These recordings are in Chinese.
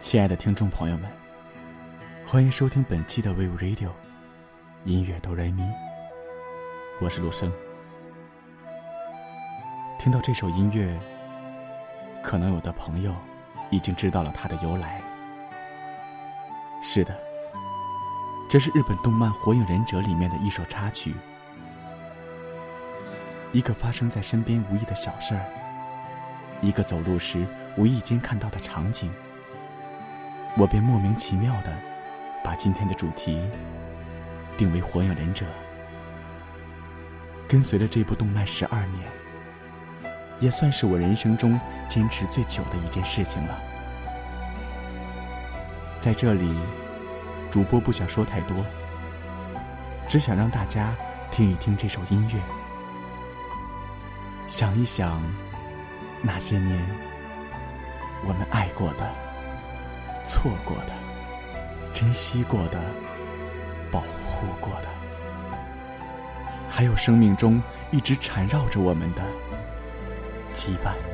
亲爱的听众朋友们，欢迎收听本期的 Wave Radio 音乐哆来咪，我是陆生。听到这首音乐，可能有的朋友已经知道了它的由来。是的，这是日本动漫《火影忍者》里面的一首插曲，一个发生在身边无意的小事儿，一个走路时无意间看到的场景。我便莫名其妙的把今天的主题定为《火影忍者》，跟随了这部动漫十二年，也算是我人生中坚持最久的一件事情了。在这里，主播不想说太多，只想让大家听一听这首音乐，想一想那些年我们爱过的。错过的，珍惜过的，保护过的，还有生命中一直缠绕着我们的羁绊。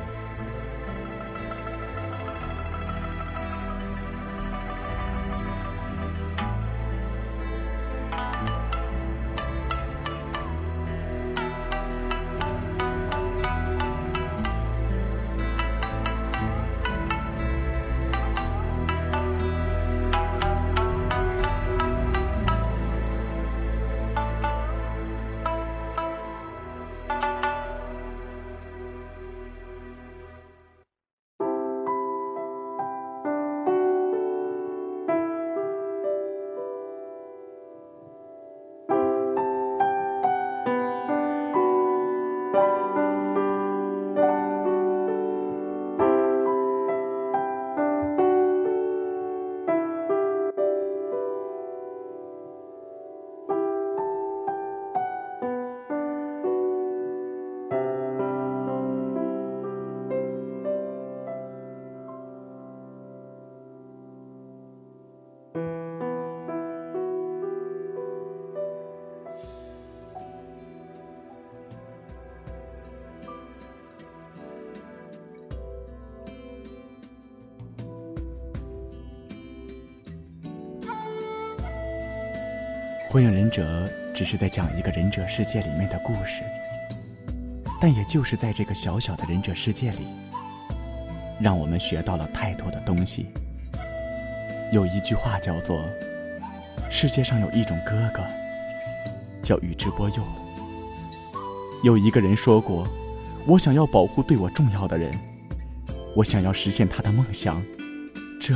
火影忍者只是在讲一个忍者世界里面的故事，但也就是在这个小小的忍者世界里，让我们学到了太多的东西。有一句话叫做：“世界上有一种哥哥，叫宇智波鼬。”有一个人说过：“我想要保护对我重要的人，我想要实现他的梦想，这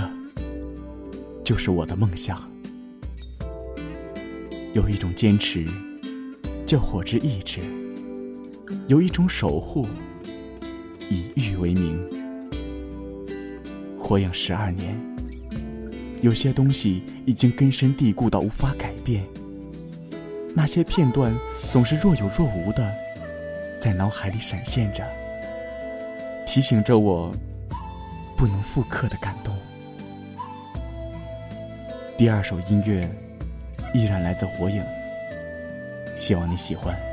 就是我的梦想。”有一种坚持，叫火之意志；有一种守护，以玉为名。火影十二年，有些东西已经根深蒂固到无法改变。那些片段总是若有若无的，在脑海里闪现着，提醒着我不能复刻的感动。第二首音乐。依然来自火影，希望你喜欢。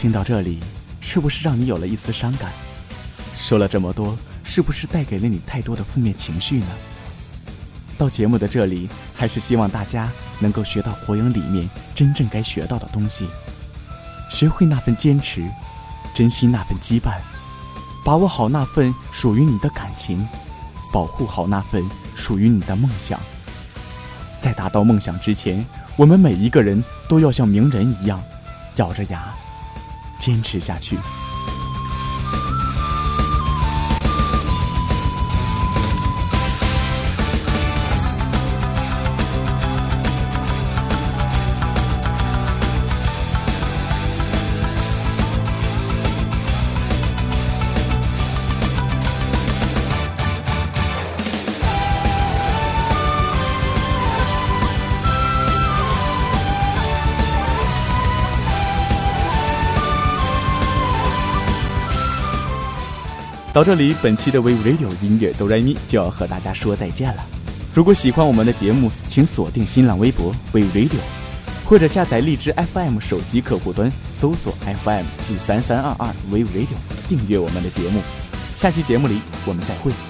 听到这里，是不是让你有了一丝伤感？说了这么多，是不是带给了你太多的负面情绪呢？到节目的这里，还是希望大家能够学到火影里面真正该学到的东西，学会那份坚持，珍惜那份羁绊，把握好那份属于你的感情，保护好那份属于你的梦想。在达到梦想之前，我们每一个人都要像鸣人一样，咬着牙。坚持下去。到这里，本期的 We Radio 音乐哆来咪就要和大家说再见了。如果喜欢我们的节目，请锁定新浪微博 We Radio，或者下载荔枝 FM 手机客户端，搜索 FM 四三三二二 We Radio，订阅我们的节目。下期节目里，我们再会。